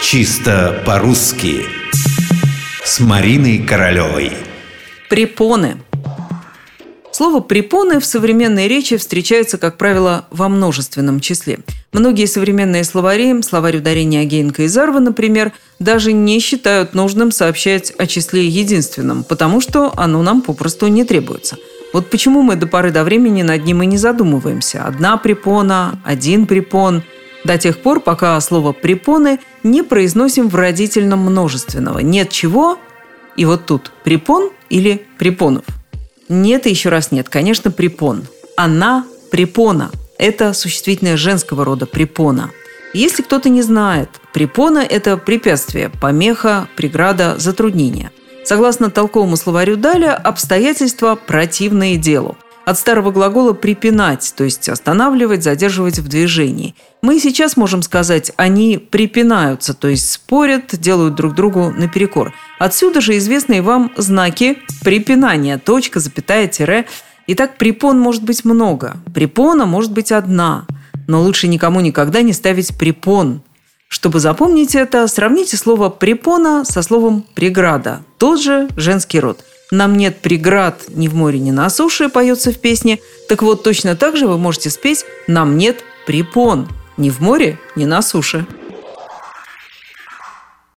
Чисто по-русски С Мариной Королевой Препоны Слово «препоны» в современной речи встречается, как правило, во множественном числе. Многие современные словари, словарь ударения Агеенко и Зарва, например, даже не считают нужным сообщать о числе единственном, потому что оно нам попросту не требуется. Вот почему мы до поры до времени над ним и не задумываемся. Одна препона, один препон – до тех пор, пока слово «препоны» не произносим в родительном множественного. Нет чего, и вот тут препон или препонов. Нет и еще раз нет, конечно, препон. Она препона. Это существительное женского рода препона. Если кто-то не знает, препона – это препятствие, помеха, преграда, затруднение. Согласно толковому словарю Даля, обстоятельства противные делу – от старого глагола «припинать», то есть останавливать, задерживать в движении. Мы сейчас можем сказать «они припинаются», то есть спорят, делают друг другу наперекор. Отсюда же известные вам знаки припинания, точка, запятая, тире. Итак, препон может быть много, препона может быть одна, но лучше никому никогда не ставить препон. Чтобы запомнить это, сравните слово «препона» со словом «преграда», тот же женский род – «Нам нет преград ни в море, ни на суше» поется в песне. Так вот, точно так же вы можете спеть «Нам нет препон ни в море, ни на суше».